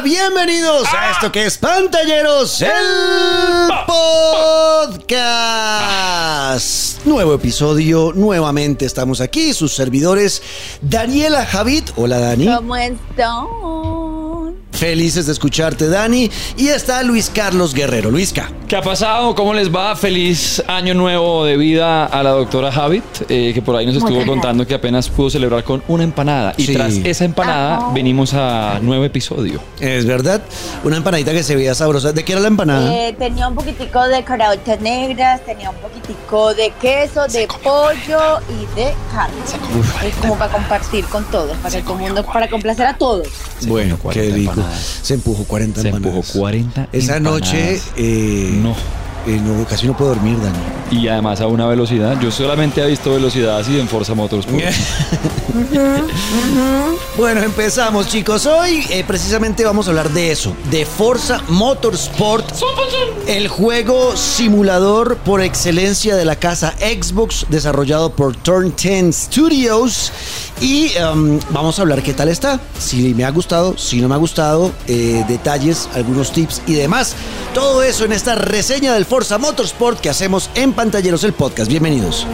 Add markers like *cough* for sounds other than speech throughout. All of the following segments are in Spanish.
bienvenidos a esto que es Pantalleros, el podcast. Nuevo episodio, nuevamente estamos aquí, sus servidores Daniela Javid. Hola Dani. ¿Cómo están? Felices de escucharte Dani. Y está Luis Carlos Guerrero. Luisca. ¿Qué ha pasado? ¿Cómo les va? Feliz año nuevo de vida a la doctora Javid, eh, que por ahí nos estuvo Muchas contando que apenas pudo celebrar con una empanada. Y Sí. tras esa empanada Ajá. venimos a nuevo episodio. Es verdad, una empanadita que se veía sabrosa. ¿De qué era la empanada? Eh, tenía un poquitico de caraotas negras, tenía un poquitico de queso, de pollo y de carne. Es como para compartir con todos, para el mundo, para complacer a todos. bueno, qué 40 rico. Se empujó 40 Se empanadas. empujó 40 Esa empanadas. noche, eh, No. Eh, no, casi no puedo dormir, Dani. Y además a una velocidad. Yo solamente he visto velocidad así en Forza Motorsport. *laughs* Bueno, empezamos chicos. Hoy eh, precisamente vamos a hablar de eso, de Forza Motorsport, el juego simulador por excelencia de la casa Xbox, desarrollado por Turn 10 Studios. Y um, vamos a hablar qué tal está, si me ha gustado, si no me ha gustado, eh, detalles, algunos tips y demás. Todo eso en esta reseña del Forza Motorsport que hacemos en Pantalleros el Podcast. Bienvenidos.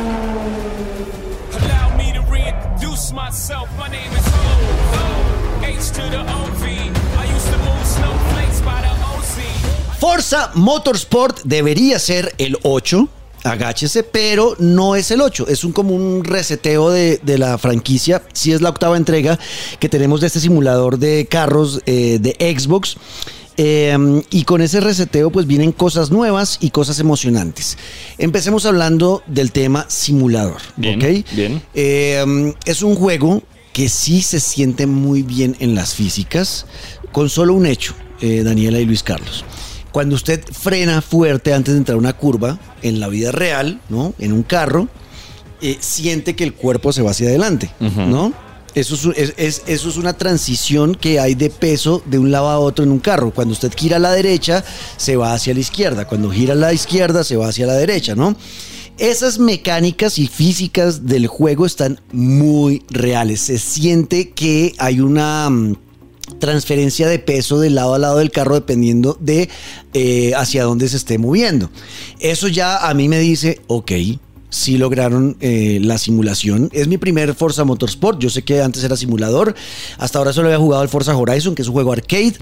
Forza Motorsport debería ser el 8. Agáchese, pero no es el 8. Es un como un reseteo de, de la franquicia. Sí es la octava entrega que tenemos de este simulador de carros eh, de Xbox. Eh, y con ese reseteo pues vienen cosas nuevas y cosas emocionantes. Empecemos hablando del tema simulador. Bien, ¿ok? bien. Eh, es un juego que sí se siente muy bien en las físicas, con solo un hecho, eh, Daniela y Luis Carlos. Cuando usted frena fuerte antes de entrar a una curva, en la vida real, ¿no? En un carro, eh, siente que el cuerpo se va hacia adelante, ¿no? Eso es, eso es una transición que hay de peso de un lado a otro en un carro. Cuando usted gira a la derecha, se va hacia la izquierda. Cuando gira a la izquierda, se va hacia la derecha, ¿no? Esas mecánicas y físicas del juego están muy reales. Se siente que hay una mm, transferencia de peso de lado a lado del carro dependiendo de eh, hacia dónde se esté moviendo. Eso ya a mí me dice, ok. Sí lograron eh, la simulación. Es mi primer Forza Motorsport. Yo sé que antes era simulador. Hasta ahora solo había jugado el Forza Horizon, que es un juego arcade.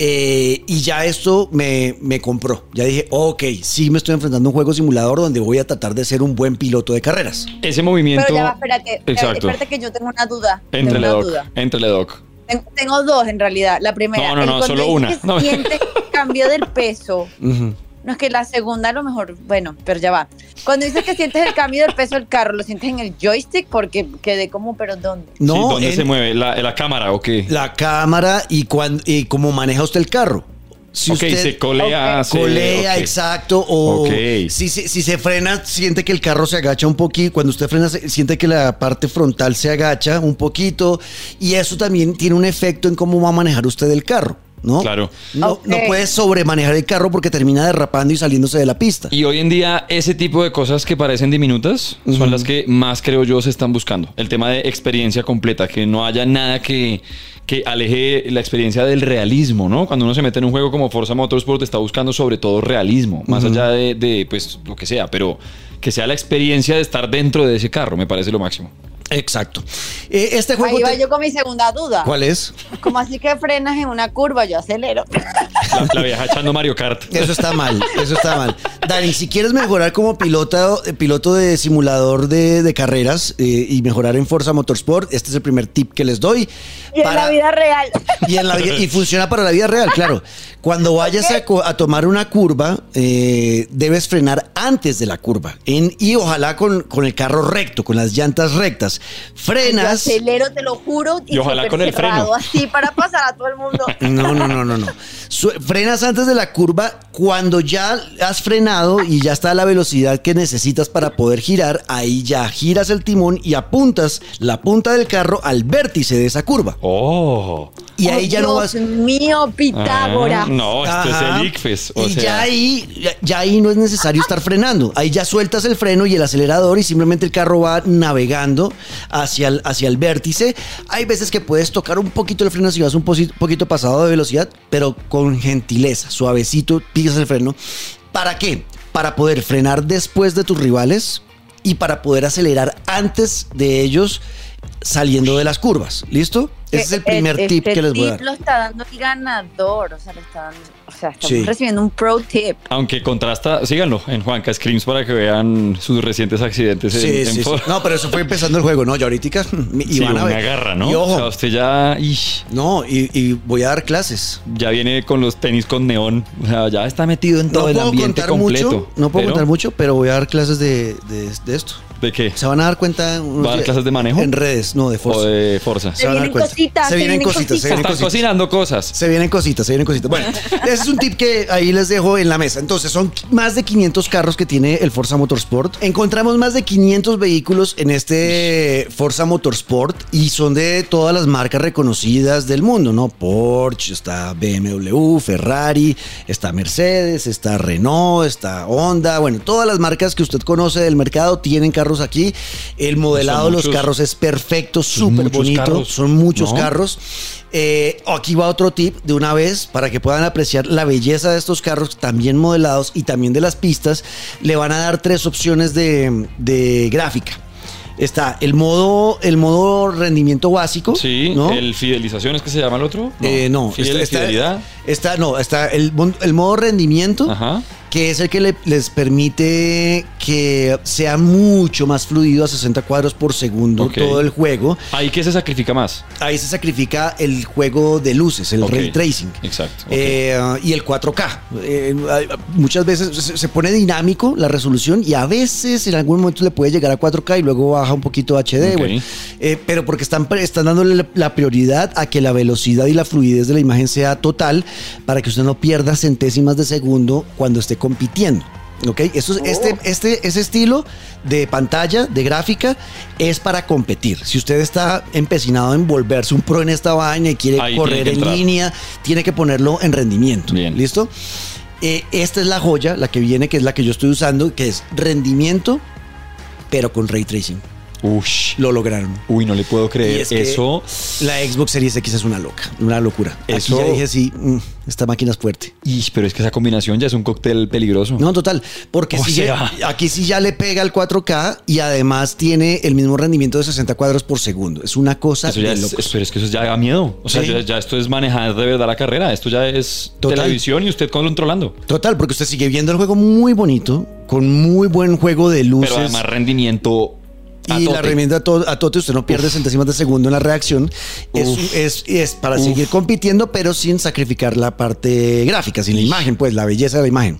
Eh, y ya esto me, me compró. Ya dije, ok, sí me estoy enfrentando a un juego simulador donde voy a tratar de ser un buen piloto de carreras. Ese movimiento. Pero ya va, espérate, espérate, Exacto. espérate que yo tengo una duda. Entrele una doc. duda. Entrele doc. Tengo, tengo dos en realidad. La primera, No, no, no, solo una. No. siente el cambio del peso. Ujú. No es que la segunda a lo mejor, bueno, pero ya va. Cuando dices que sientes el cambio del peso del carro, ¿lo sientes en el joystick? Porque quedé como, pero ¿dónde? No, Sí, ¿Dónde en- se mueve? ¿La, la cámara o qué? la cámara y, cuan- y cómo maneja usted el carro. Si ok, usted se colea. Ok. se- colea, exacto, o Ok. si, si- si se frena, siente que el carro se agacha un poquito, cuando usted frena, se- siente que la parte frontal se agacha un poquito, y eso también tiene un efecto en cómo va a manejar usted el carro, ¿no? Claro. No, Ok. no puede sobremanejar el carro porque termina derrapando y saliéndose de la pista. Y hoy en día ese tipo de cosas que parecen diminutas son las que más creo yo se están buscando. El tema de experiencia completa, que no haya nada que, que aleje la experiencia del realismo, ¿no? Cuando uno se mete en un juego como Forza Motorsport está buscando sobre todo realismo, más allá de, de, pues lo que sea, pero que sea la experiencia de estar dentro de ese carro, me parece lo máximo. Exacto. Eh, este juego... Ahí va te- yo con mi segunda duda. ¿Cuál es? Como así que frenas en una curva, yo acelero. La, la vieja echando Mario Kart. Eso está mal, eso está mal. Dani, si quieres mejorar como piloto, eh, piloto de simulador de, de carreras eh, y mejorar en Forza Motorsport, este es el primer tip que les doy. Y en la vida real. y, en la vida- y funciona para la vida real, claro. Cuando vayas a, tomar una curva, eh, debes frenar antes de la curva. En- y ojalá con, con el carro recto, con las llantas rectas. Yo Frenas. acelero, te lo juro. Y ojalá súper con el freno. Así para pasar a todo el mundo. No, no, no, no, no. Su- frenas antes de la curva. Cuando ya has frenado y ya está a la velocidad que necesitas para poder girar, ahí ya giras el timón y apuntas la punta del carro al vértice de esa curva. Oh. Y ahí Oh, ya no Dios vas. mío, Pitágoras. Ah, no, esto Ajá. es el ICFES. O y sea, ya ahí, ya, ya ahí no es necesario estar frenando. Ahí ya sueltas el freno y el acelerador y simplemente el carro va navegando hacia el, hacia el vértice. Hay veces que puedes tocar un poquito el freno si vas un poquito pasado de velocidad, pero con gentileza, suavecito, pisas el freno. ¿Para qué? Para poder frenar después de tus rivales y para poder acelerar antes de ellos saliendo de las curvas. ¿Listo? Ese es el primer Este tip que les voy a dar. lo está dando el ganador. O sea, le está dando, sea estamos Sí. recibiendo un pro tip. Aunque contrasta, síganlo en Juanca Screams para que vean sus recientes accidentes en, Sí, en sí, sí. fo- No, pero eso fue empezando el juego, ¿no? Ya ahorita y Sí, van a me ver. agarra, ¿no? Y O ojo, sea, usted ya, ish, no, y, y voy a dar clases. ya viene con los tenis con neón. O sea, ya está metido en todo no el puedo ambiente contar completo. mucho, no puedo Pero, contar mucho, pero voy a dar clases de, de- de esto. ¿De qué? Se van a dar cuenta. ¿Va a dar clases de manejo? En redes, no, de Forza. O de Forza. Se van a dar vienen cuenta. cositas, Se se vienen cositas, se cositas. vienen Están cositas. cocinando cosas. Se vienen cositas, se vienen cositas. Bueno, *laughs* ese es un tip que ahí les dejo en la mesa. Entonces, son más de 500 carros que tiene el Forza Motorsport. Encontramos más de 500 vehículos en este Forza Motorsport y son de todas las marcas reconocidas del mundo, ¿no? Porsche, está BMW, Ferrari, está Mercedes, está Renault, está Honda. Bueno, todas las marcas que usted conoce del mercado tienen carros aquí. El modelado de los muchos- carros es perfecto, súper bonito. carros, Son muchos ¿no? carros. Eh, aquí va otro tip de una vez para que puedan apreciar la belleza de estos carros también modelados y también de las pistas. Le van a dar tres opciones de, de gráfica. Está el modo, el modo rendimiento básico. Sí, ¿no? el fidelización es que se llama el otro. Eh, no, Fidel- está, está- fidelidad. está- no, está el, el modo rendimiento, Ajá. Que es el que le- les permite que sea mucho más fluido a 60 cuadros por segundo todo el juego. Ahí que se sacrifica más. Ahí se sacrifica el juego de luces, el Ok. ray tracing. Exacto. Eh, y el 4K. Eh, muchas veces se, pone dinámico la resolución y a veces en algún momento le puede llegar a 4K y luego baja un poquito a HD. Bueno. Eh, pero porque están, están dándole la prioridad a que la velocidad y la fluidez de la imagen sea total para que usted no pierda centésimas de segundo cuando esté compitiendo. ¿Ok? Eso es- este, este, ese estilo de pantalla, de gráfica, es para competir. Si usted está empecinado en volverse un pro en esta vaina y quiere Ahí correr en entrar. línea, tiene que ponerlo en rendimiento. Bien. ¿Listo? Eh, esta es la joya, la que viene, que es la que yo estoy usando, que es rendimiento, pero con ray tracing. Ush. Lo lograron. Uy, no le puedo Y creer. es Eso. La Xbox Series X es una loca, una locura. Eso- Aquí ya dije, sí, mm, esta máquina es fuerte. Ish, pero es que esa combinación ya es un cóctel peligroso. No, total, porque O sigue- sea. aquí sí ya le pega el 4K y además tiene el mismo rendimiento de 60 cuadros por segundo. Es una cosa Eso ya de es, locos. pero es que eso ya da miedo. O sea, Sí. ya, ya esto es manejar de verdad la carrera. Esto ya es Total. televisión y usted controlando. Total, porque usted sigue viendo el juego muy bonito, con muy buen juego de luces. Pero además rendimiento. Y la herramienta a, to- a tote, usted no pierde centésimas de segundo en la reacción. Es, es, es para Uf. seguir compitiendo, pero sin sacrificar la parte gráfica, sin la imagen, pues la belleza de la imagen.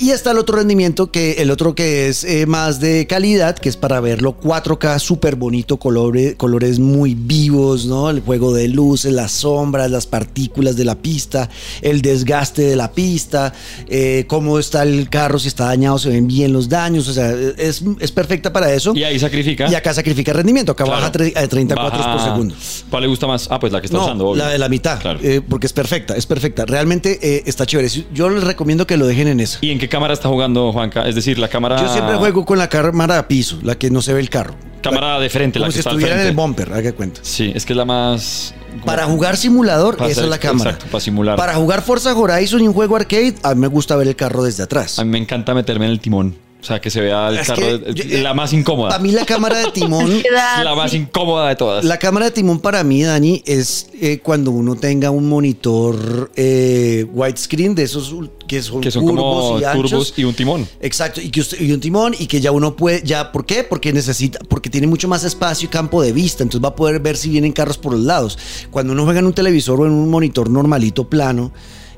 Y está el otro rendimiento, que el otro que es eh, más de calidad, que es para verlo 4K, súper bonito, colores, colores muy vivos, ¿no? El juego de luces, las sombras, las partículas de la pista, el desgaste de la pista, eh, cómo está el carro, si está dañado, se ven bien los daños, o sea, es, es perfecta para eso. Y ahí sacrifica. Y acá sacrifica rendimiento, acá Claro. baja tre- a 30 cuadros por segundo. ¿Cuál le gusta más? Ah, pues la que está No, usando. obvio. la de la mitad, Claro. eh, porque es perfecta, es perfecta. Realmente eh, está chévere. Yo les recomiendo que lo dejen en esa. ¿Y en qué cámara está jugando Juanca? Es decir, la cámara. Yo siempre juego con la cámara a piso, la que no se ve el carro. Cámara de frente, la Como que si está al estuviera en el bumper, haga cuenta. Sí, es que es la más. Para jugar simulador, Para esa hacer- es la cámara. exacto, para simular. Para jugar Forza Horizon y un juego arcade, a mí me gusta ver el carro desde atrás. A mí me encanta meterme en el timón. O sea, que se vea el Es carro. que de- yo- la más incómoda. A mí la cámara de timón *laughs* Queda la más incómoda de todas. La cámara de timón para mí, Dani, es eh, cuando uno tenga un monitor eh, widescreen de esos que son, que son curvos como y anchos. turbos y un timón. Exacto, y que usted, y un timón y que ya uno puede, ya, ¿por qué? Porque necesita, porque tiene mucho más espacio y campo de vista, entonces va a poder ver si vienen carros por los lados. Cuando uno juega en un televisor o en un monitor normalito plano,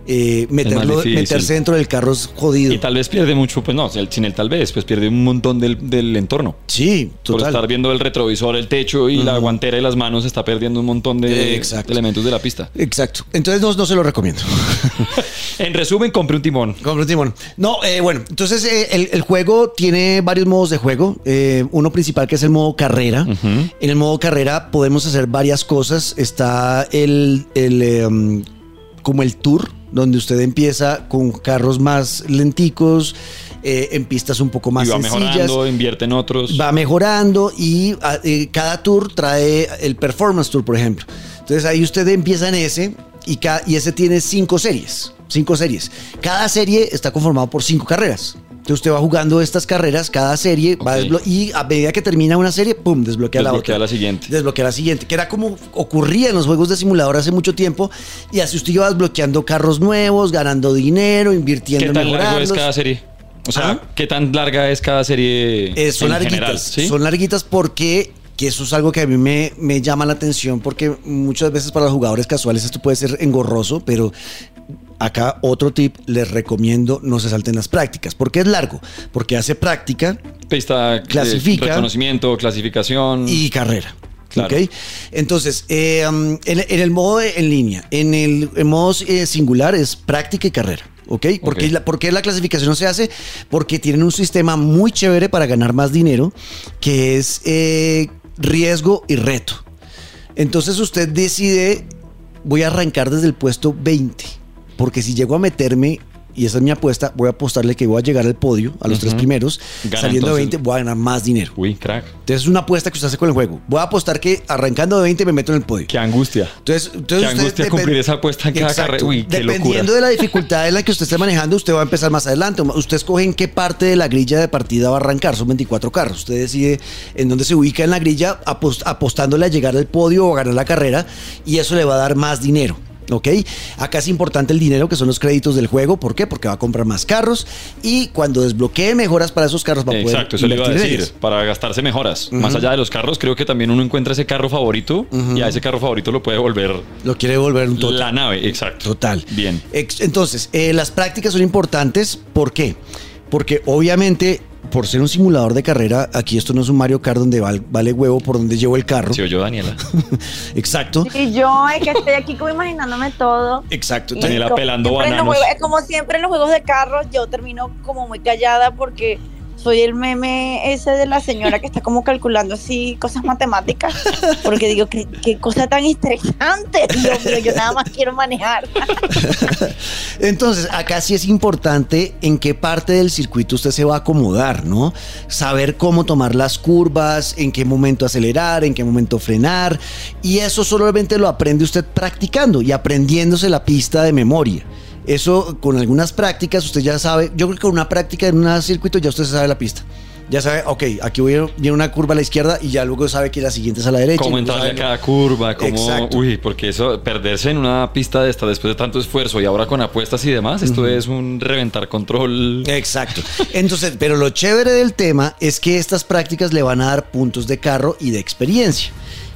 eh, meterlo, meterse dentro del carro es jodido. Y tal vez pierde mucho, pues no, el- sin el tal vez, pues pierde un montón del, del entorno. sí, Por total. estar viendo el retrovisor, el techo y la guantera y las manos, está perdiendo un montón de Exacto. elementos de la pista. Exacto. Entonces no, no se lo recomiendo. *laughs* En resumen, compre un timón. Compra un timón. No, eh, bueno, entonces eh, el, el juego tiene varios modos de juego. Eh, uno principal que es el modo carrera. En el modo carrera podemos hacer varias cosas. Está el, el, um, como el tour, donde usted empieza con carros más lenticos, eh, en pistas un poco más y va sencillas. mejorando, invierte en otros. va mejorando y ah, eh, cada tour trae el performance tour, por ejemplo. Entonces ahí usted empieza en ese y, ca- y ese tiene cinco series. Cinco series. Cada serie está conformado por cinco carreras. Entonces usted va jugando estas carreras, cada serie va Ok. desblo- y a medida que termina una serie, ¡pum! desbloquea, la Desbloquea otra. la siguiente. Desbloquea la siguiente, que era como ocurría en los juegos de simulador hace mucho tiempo. Y así usted iba desbloqueando carros nuevos, ganando dinero, invirtiendo ¿Qué en tan largo es cada serie? O sea. ¿qué tan larga es cada serie? Eh, son en larguitas. general, ¿sí? Son larguitas porque que eso es algo que a mí me, me llama la atención porque muchas veces para los jugadores casuales esto puede ser engorroso, pero acá otro tip, les recomiendo no se salten las prácticas. ¿Por qué es largo? Porque hace práctica Pista, eh, Clasifica. reconocimiento, clasificación. y carrera. Entonces, eh, um, en, en el modo de- en línea, en el en modo eh, singular es práctica y carrera. ¿Ok? ¿Por, qué Ok. la, por qué la clasificación no se hace? Porque tienen un sistema muy chévere para ganar más dinero, que es eh, riesgo y reto. Entonces usted decide, voy a arrancar desde el puesto 20, porque si llego a meterme, y esa es mi apuesta, voy a apostarle que voy a llegar al podio, a los tres primeros, Gana, saliendo de entonces. 20 voy a ganar más dinero. Uy, crack. Entonces es una apuesta que usted hace con el juego. Voy a apostar que arrancando de 20 me meto en el podio. Qué angustia. Entonces, entonces Qué angustia cumplir esa apuesta en cada carrera. Uy, qué Dependiendo locura. de la dificultad en la que usted esté manejando, usted va a empezar más adelante. Usted escoge en qué parte de la grilla de partida va a arrancar. Son 24 carros. Usted decide en dónde se ubica en la grilla, apost- apostándole a llegar al podio o a ganar la carrera. Y eso le va a dar más dinero. ¿Ok? Acá es importante el dinero, que son los créditos del juego. ¿Por qué? Porque va a comprar más carros. Y cuando desbloquee mejoras para esos carros, va a poder Exacto, eso le iba a decir. Para gastarse mejoras. Más allá de los carros, creo que también uno encuentra ese carro favorito y a ese carro favorito lo puede volver Lo quiere volver un total. la nave. Exacto. Total. Bien. Entonces, eh, las prácticas son importantes. ¿Por qué? Porque obviamente, por ser un simulador de carrera, aquí esto no es un Mario Kart donde val- vale huevo por donde llevo el carro. Sí, yo, Daniela. *laughs* Exacto. Y yo es que estoy aquí como imaginándome todo. Exacto. Daniela pelando bananos. juegos- como siempre en los juegos de carros, yo termino como muy callada porque soy el meme ese de la señora que está como calculando así cosas matemáticas. Porque digo, qué, qué cosa tan estresante. Dios yo nada más quiero manejar. *laughs* Entonces, acá sí es importante en qué parte del circuito usted se va a acomodar, ¿no? Saber cómo tomar las curvas, en qué momento acelerar, en qué momento frenar. Y eso solamente lo aprende usted practicando y aprendiéndose la pista de memoria. Eso con algunas prácticas usted ya sabe, yo creo que con una práctica en un circuito ya usted sabe la pista. Ya sabe, ok, aquí viene una curva a la izquierda y ya luego sabe que la siguiente es a la derecha. Cómo entrarle a cada curva, cómo... Exacto. Uy, porque eso, perderse en una pista de esta después de tanto esfuerzo y ahora con apuestas y demás, esto es un reventar control. Exacto. Entonces, pero lo chévere del tema es que estas prácticas le van a dar puntos de carro y de experiencia.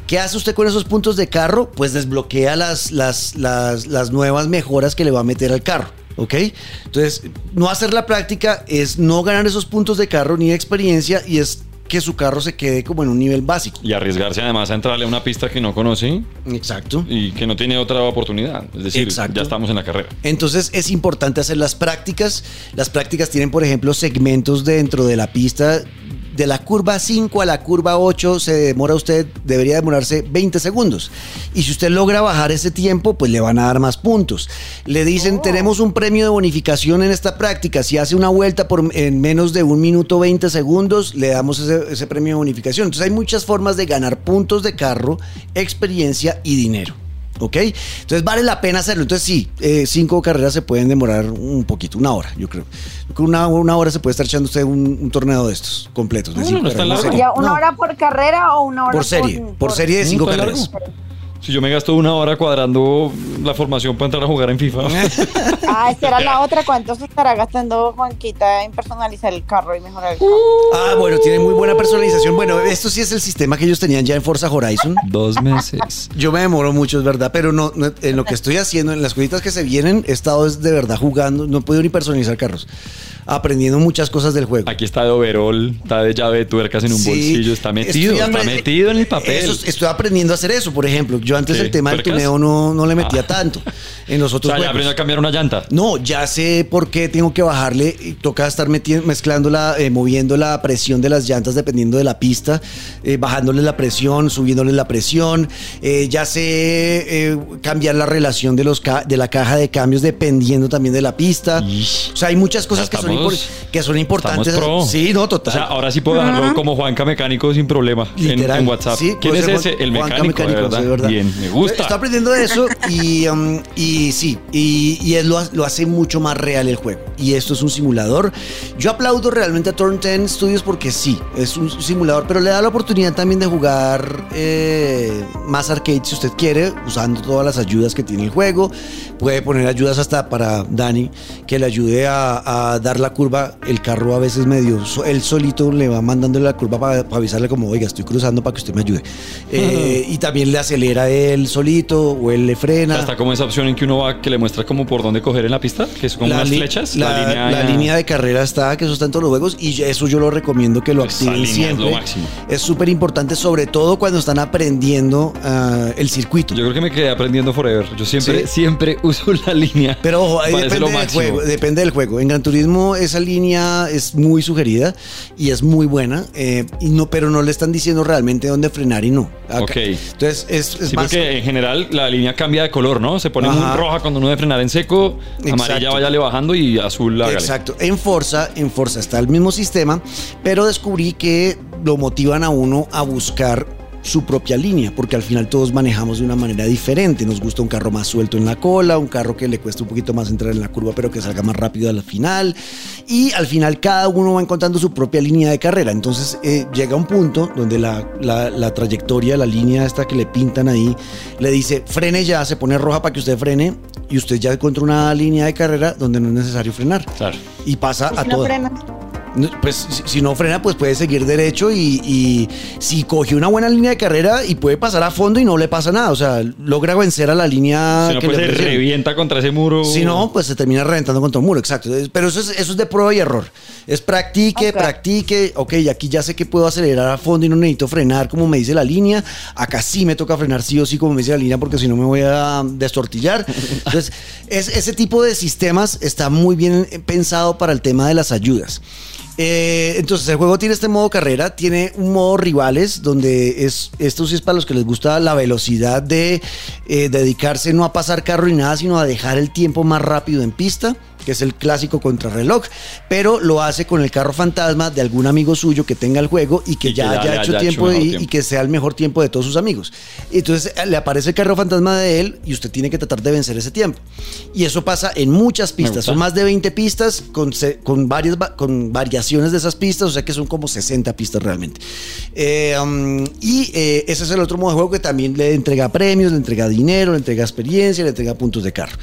¿Qué hace usted con esos puntos de carro? Pues desbloquea las, las, las, las nuevas mejoras que le va a meter al carro. ¿Ok? Entonces, no hacer la práctica es no ganar esos puntos de carro ni de experiencia y es que su carro se quede como en un nivel básico. Y arriesgarse además a entrarle a una pista que no conoce Exacto. y que no tiene otra oportunidad. Es decir, Exacto. ya estamos en la carrera. Entonces es importante hacer las prácticas. Las prácticas tienen, por ejemplo, segmentos dentro de la pista. De la curva 5 a la curva 8 se demora usted, debería demorarse 20 segundos. Y si usted logra bajar ese tiempo, pues le van a dar más puntos. Le dicen, tenemos un premio de bonificación en esta práctica. Si hace una vuelta por, en menos de un minuto 20 segundos, le damos ese, ese premio de bonificación. Entonces hay muchas formas de ganar puntos de carro, experiencia y dinero. ¿Ok? Entonces vale la pena hacerlo. Entonces sí, eh, cinco carreras se pueden demorar un poquito, una hora, yo creo. Una, una hora se puede estar echando usted un, un torneo de estos completos. De No, cinco no carreras, ¿Una No, hora por carrera o una hora por serie? Por, serie de cinco carreras. largo. Si yo me gasto una hora cuadrando la formación para entrar a jugar en FIFA. *laughs* Ah, esa era la otra. ¿Cuánto se estará gastando Juanquita en personalizar el carro y mejorar el carro? Ah, bueno, tiene muy buena personalización. Bueno, esto sí es el sistema que ellos tenían ya en Forza Horizon. Dos meses. *laughs* Yo me demoro mucho, es verdad, pero no, no- en lo que estoy haciendo, en las cositas que se vienen, he estado es de verdad jugando, no he podido ni personalizar carros, aprendiendo muchas cosas del juego. Aquí está de overall, está de llave de tuercas en un Sí, bolsillo, está metido, estoy está metido en el papel. Eso- estoy aprendiendo a hacer eso, por ejemplo. Yo antes Sí, el tema del tuneo no, no le metía Ah. tanto. En los o otros sea, ya aprendió a cambiar una llanta. No, ya sé por qué tengo que bajarle. y Toca estar mezclando la, eh, moviendo la presión de las llantas dependiendo de la pista, eh, bajándole la presión, subiéndole la presión. Eh, ya sé eh, cambiar la relación de, los ca- de la caja de cambios dependiendo también de la pista. Ish. O sea, hay muchas cosas que son, que son importantes. Sí, no, O total. sea, ahora sí puedo dejarlo como Juanca Mecánico sin problema en- Literal. en, WhatsApp. Sí, ¿Quién es ese? El Juanca mecánico, de verdad. sí, verdad. Bien, me gusta. Estoy aprendiendo de eso y, um, y sí, y, y él lo, lo hace mucho más real el juego. Y esto es un simulador. Yo aplaudo realmente a Turn 10 Studios porque sí, es un simulador, pero le da la oportunidad también de jugar eh, más arcade si usted quiere, usando todas las ayudas que tiene el juego. Puede poner ayudas hasta para Dani, que le ayude a, a dar la curva. El carro a veces medio, él solito le va mandando la curva para, avisarle como, oiga, estoy cruzando para que usted me ayude. *laughs* Eh, y también le acelera él solito o él le frena. Está como esa opción en que uno va que le muestra como por dónde coger en la pista, que es como unas li- flechas. La, línea, la línea de carrera está, que eso está en todos los juegos, y eso yo lo recomiendo que lo Esa activen línea es siempre. lo máximo. Es súper importante, sobre todo cuando están aprendiendo ah, el circuito. Yo creo que me quedé aprendiendo forever. Yo siempre, ¿Sí? siempre *laughs* uso la línea. Pero ojo, ahí depende lo del juego, depende del juego. En Gran Turismo esa línea es muy sugerida y es muy buena, eh, y no, pero no le están diciendo realmente dónde frenar y no. Acá- Ok. Entonces es, es Sí, porque en general la línea cambia de color, ¿no? Se pone muy roja cuando uno debe frenar en seco, amarilla Exacto. váyale bajando y azul hágale. Exacto. En Forza, en Forza está el mismo sistema, pero descubrí que lo motivan a uno a buscar su propia línea, porque al final todos manejamos de una manera diferente. Nos gusta un carro más suelto en la cola, un carro que le cuesta un poquito más entrar en la curva, pero que salga más rápido al final. Y al final cada uno va encontrando su propia línea de carrera. Entonces eh, llega un punto donde la, la- la trayectoria, la línea esta que le pintan ahí, le dice frene ya, se pone roja para que usted frene y usted ya encuentra una línea de carrera donde no es necesario frenar. Claro. Y pasa ¿Y a no todo. Pues si, si no frena, pues puede seguir derecho y, y si coge una buena línea de carrera y puede pasar a fondo y no le pasa nada. O sea, logra vencer a la línea Si no, que pues le se revienta contra ese muro. Si no, pues se termina reventando contra un muro, exacto. Pero eso es, eso es de prueba y error. Es practique, practique. Ok, aquí ya sé que puedo acelerar a fondo y no necesito frenar como me dice la línea. Acá sí me toca frenar sí o sí como me dice la línea porque si no me voy a destortillar. *laughs* Entonces, es, ese tipo de sistemas está muy bien pensado para el tema de las ayudas. Eh, entonces el juego tiene este modo carrera, tiene un modo rivales, donde es esto sí es para los que les gusta la velocidad de eh, dedicarse no a pasar carro ni nada, sino a dejar el tiempo más rápido en pista, que es el clásico contrarreloj, pero lo hace con el carro fantasma de algún amigo suyo que tenga el juego y que Y ya ya haya hecho haya tiempo, hecho y, tiempo. y que sea el mejor tiempo de todos sus amigos. Entonces eh, le aparece el carro fantasma de él y usted tiene que tratar de vencer ese tiempo. Y eso pasa en muchas pistas, son más de 20 pistas con, con, varias, va- con variaciones de esas pistas, o sea que son como 60 pistas realmente. Eh, um, y eh, ese es el otro modo de juego que también le entrega premios, le entrega dinero, le entrega experiencia, le entrega puntos de carro.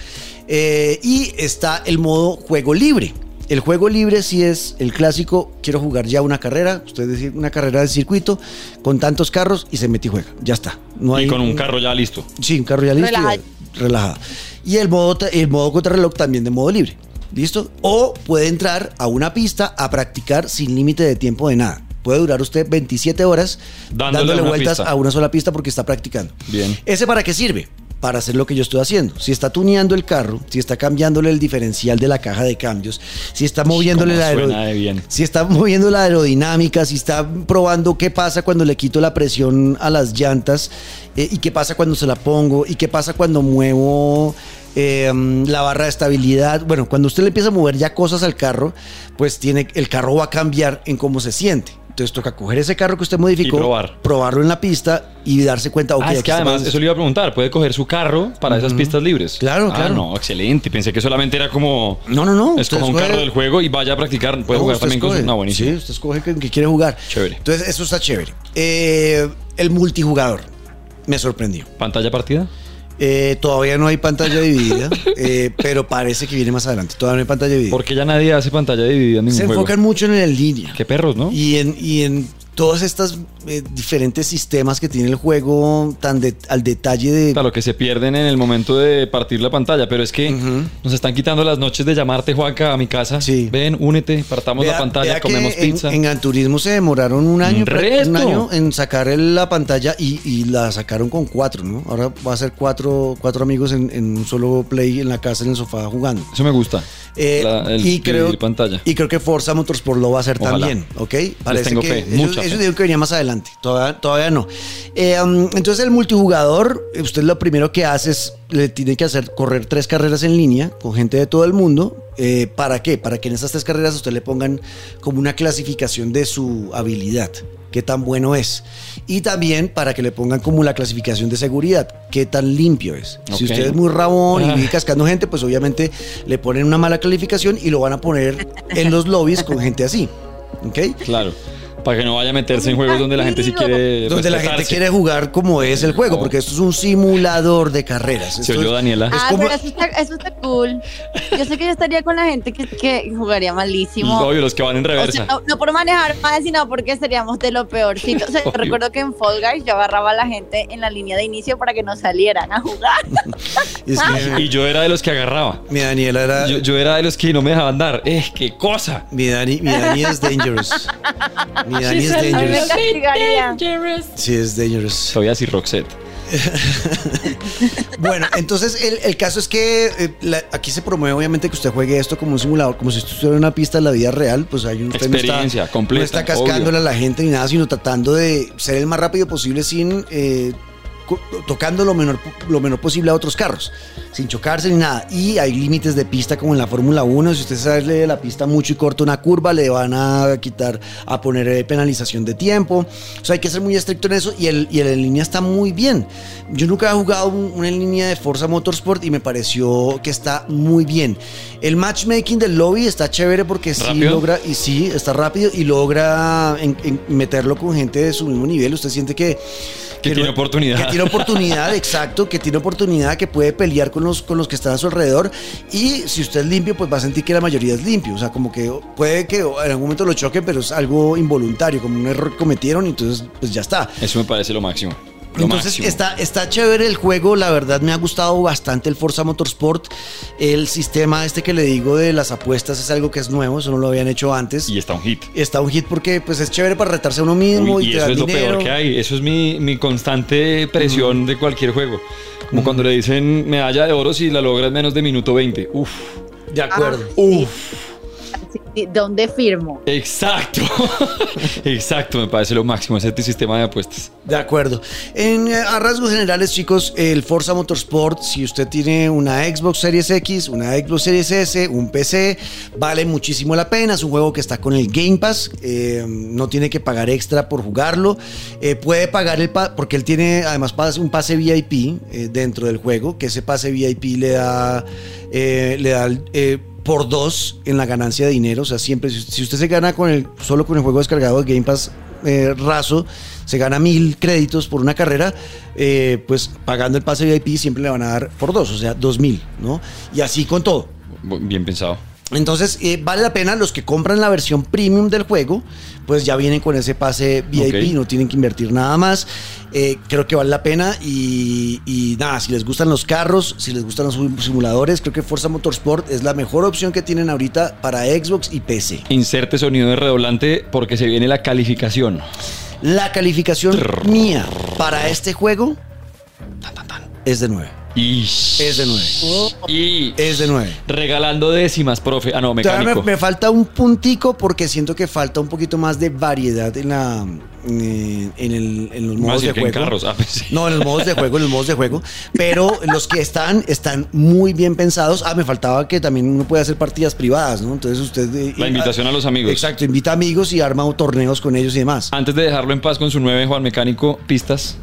Eh, y está el modo juego libre. El juego libre sí es el clásico, quiero jugar ya una carrera, usted decir una carrera de circuito con tantos carros y se mete y juega, ya está. No y hay- con un carro ya listo. Sí, un carro ya listo. y- Relajado. relajado. Y el modo, el modo contrarreloj también de modo libre. ¿Listo? O puede entrar a una pista a practicar sin límite de tiempo de nada. Puede durar usted 27 horas Dándole dándole, vueltas pista. a una sola pista porque está practicando. Bien. ¿Ese para qué sirve? Para hacer lo que yo estoy haciendo. Si está tuneando el carro, si está cambiándole el diferencial de la caja de cambios, si está moviéndole la aero- suena de bien. si está moviendo la aerodinámica, si está probando qué pasa cuando le quito la presión a las llantas eh, y qué pasa cuando se la pongo y qué pasa cuando muevo eh, la barra de estabilidad. Bueno, cuando usted le empieza a mover ya cosas al carro, pues tiene, el carro va a cambiar en cómo se siente. Entonces toca coger ese carro que usted modificó, Y probar. probarlo en la pista y darse cuenta, ok, Ah, es que además, eso le iba a preguntar, puede coger su carro para esas pistas libres. Claro, Ah, claro. no, excelente. Pensé que solamente era como No, no, no. escoja un escoge- carro del juego y vaya a practicar. Puede No, jugar también con su. No, buenísimo. Sí, usted escoge que, que quiere jugar. Chévere. Entonces, eso está chévere. Eh, el multijugador. me sorprendió. ¿Pantalla partida? Eh, todavía no hay pantalla dividida, eh, pero parece que viene más adelante. Todavía no hay pantalla dividida. Porque ya nadie hace pantalla dividida en ningún Se juego. enfocan mucho en el línea. Qué perros, ¿no? Y en, y en todos estos eh, diferentes sistemas que tiene el juego, tan de- al detalle de... Claro, que se pierden en el momento de partir la pantalla, pero es que nos están quitando las noches de llamarte, Juanca, a mi casa. Sí. Ven, únete, partamos Vea- la pantalla, comemos en- pizza. En, Gran Turismo se demoraron un año, Un año en sacar la pantalla y, y la sacaron con cuatro, ¿no? Ahora va a ser cuatro, cuatro amigos en, en un solo play en la casa, en el sofá jugando. Eso me gusta. Eh, La- el y, creo, pantalla. y creo que Forza Motorsport lo va a hacer Ojalá. también, ¿ok? Parece tengo que fe, ellos, mucha ellos fe. dijeron que venía más adelante, todavía, todavía no. Eh, um, entonces el multijugador, usted lo primero que hace es, le tiene que hacer correr tres carreras en línea con gente de todo el mundo. Eh, ¿Para qué? Para que en estas tres carreras usted le pongan como una clasificación de su habilidad, qué tan bueno es. Y también para que le pongan como la clasificación de seguridad, qué tan limpio es. Si Ok. usted es muy rabón y Ah. vive cascando gente, pues obviamente le ponen una mala calificación y lo van a poner en los lobbies con gente así. ¿Ok? Claro. Para que no vaya a meterse en juegos donde la gente sí quiere. Donde la gente quiere jugar como es el juego, No. porque esto es un simulador de carreras. ¿Se oyó, Daniela? Es Ah, como- pero eso está, eso está cool. Yo sé que yo estaría con la gente que, que jugaría malísimo. Obvio, los que van en O reversa. sea, no, no por manejar mal, sino porque seríamos de lo peorcito. O sea, yo recuerdo que en Fall Guys yo agarraba a la gente en la línea de inicio para que no salieran a jugar. *laughs* es que Y yo era de los que agarraba. mi Daniela era. Yo, yo era de los que no me dejaban dar. ¡Eh, qué cosa! Mi Dani, mi Dani es dangerous. *laughs* Mi Dani es dangerous. castigaría. Sí, es dangerous. Soy así, Roxette. *laughs* Bueno, entonces el, el caso es que eh, la- aquí se promueve obviamente que usted juegue esto como un simulador, como si estuviera en una pista en la vida real, pues hay usted no Experiencia está, completa, no está cascándole a la gente ni nada, sino tratando de ser el más rápido posible sin eh, tocando lo menor, lo menor posible a otros carros, sin chocarse ni nada. Y hay límites de pista como en la Fórmula 1, si usted sale de la pista mucho y corta una curva, le van a quitar, a poner eh, penalización de tiempo. O sea, hay que ser muy estricto en eso y el, y el en línea está muy bien. Yo nunca he jugado un- una en línea de Forza Motorsport y me pareció que está muy bien. El matchmaking del lobby está chévere porque sí ¿Rápido? logra, y sí, está rápido y logra en- en meterlo con gente de su mismo nivel. Usted siente que... Que tiene oportunidad. Que tiene oportunidad, exacto, que tiene oportunidad, que puede pelear con los, con los que están a su alrededor. Y si usted es limpio, pues va a sentir que la mayoría es limpio. O sea, como que puede que en algún momento lo choquen, pero es algo involuntario, como un error que cometieron y entonces pues ya está. Eso me parece lo máximo. Lo Entonces máximo. está, está chévere el juego, la verdad me ha gustado bastante el Forza Motorsport. El sistema este que le digo de las apuestas es algo que es nuevo, eso no lo habían hecho antes. Y está un hit. Está un hit porque pues es chévere para retarse a uno mismo Uy, y, y te eso es lo peor que hay. Eso es mi, mi constante presión de cualquier juego. Como cuando le dicen medalla de oro si la logras en menos de minuto 20. Uf. De acuerdo. Sí. Sí, ¿Dónde firmo? Exacto. *laughs* Exacto, me parece lo máximo ese sistema de apuestas. De acuerdo. En, eh, a rasgos generales, chicos, el Forza Motorsport, si usted tiene una Xbox Series X, una Xbox Series S, un PC, vale muchísimo la pena. Es un juego que está con el Game Pass. eh, no tiene que pagar extra por jugarlo. Eh, puede pagar el pa- porque él tiene además un pase VIP eh, dentro del juego, que ese pase VIP le da, eh, le da eh, por dos en la ganancia de dinero. O sea, siempre, si usted se gana con el, solo con el juego descargado de Game Pass eh, raso, se gana mil créditos por una carrera, eh, pues pagando el pase VIP siempre le van a dar por dos, o sea, dos mil, ¿no? Y así con todo. Bien pensado. Entonces, eh, vale la pena los que compran la versión premium del juego, pues ya vienen con ese pase VIP, Ok. no tienen que invertir nada más. Eh, creo que vale la pena y, y nada, si les gustan los carros, si les gustan los simuladores, creo que Forza Motorsport es la mejor opción que tienen ahorita para Xbox y PC. Inserte sonido de redoblante porque se viene la calificación. La calificación mía para este juego tan, tan, tan, es de 9. Y Es de 9. Y Es de 9. regalando décimas, profe. Ah, no, mecánico. Me, me falta un puntico porque siento que falta un poquito más de variedad en la eh, en, el- en los modos de en juego. carros. Ah, pues sí. No, en los modos de juego, en los modos de juego. Pero los que están, están muy bien pensados. Ah, me faltaba que también uno puede hacer partidas privadas, ¿no? Entonces usted. eh, La invitación a los amigos. Exacto, invita amigos y arma torneos con ellos y demás. Antes de dejarlo en paz con su 9, Juan Mecánico, pistas.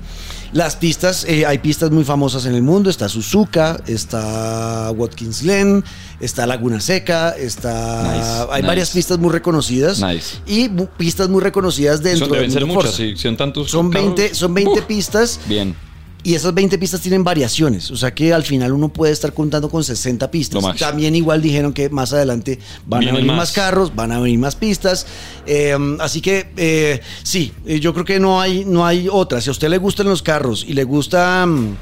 Las pistas, eh, hay pistas muy famosas en el mundo. Está Suzuka, está Watkins Glen, está Laguna Seca, está. Nice, hay nice. varias pistas muy reconocidas. Nice. Y pistas muy reconocidas dentro Son, deben del ser mundo muchas, sí. Son tantos. Son carros. 20, son 20 Uf. pistas. Bien. Y esas 20 pistas tienen variaciones, o sea que al final uno puede estar contando con 60 pistas. También igual dijeron que más adelante van Vienen a venir más. más. carros, van a venir más pistas. Eh, así que eh, sí, eh, yo creo que no hay, no hay otra. Si a usted le gustan los carros y le gustan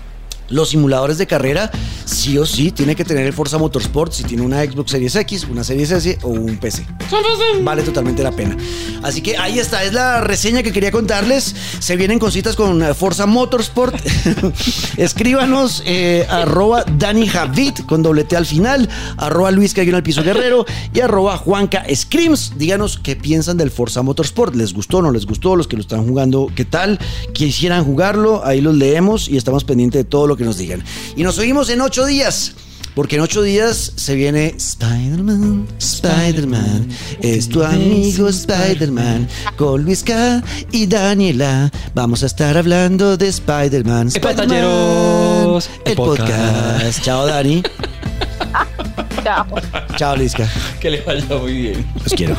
los simuladores de carrera, sí o sí tiene que tener el Forza Motorsport si tiene una Xbox Series X, una Series S o un PC. Vale totalmente la pena. Así que ahí está, es la reseña que quería contarles. Se vienen cositas con eh, Forza Motorsport. *laughs* Escríbanos eh, arroba Dani Javid con doblete al final, arroba Luis Caguino al piso guerrero y arroba Juanca Screams. Díganos qué piensan del Forza Motorsport. ¿Les gustó o no les gustó? Los que lo están jugando, ¿qué tal? Quisieran jugarlo, ahí los leemos y estamos pendientes de todo lo que nos digan. Y nos oímos en ocho días. Porque en ocho días se viene Spider-Man, Spider-Man, es tu amigo Spider-Man, con Luis K y Daniela. Vamos a estar hablando de Spider-Man. ¡Epa, Spider-Man, talleros! el El podcast. podcast. Chao, Dani. Chao. Chao, Luis K. Que le vaya muy bien. Los quiero.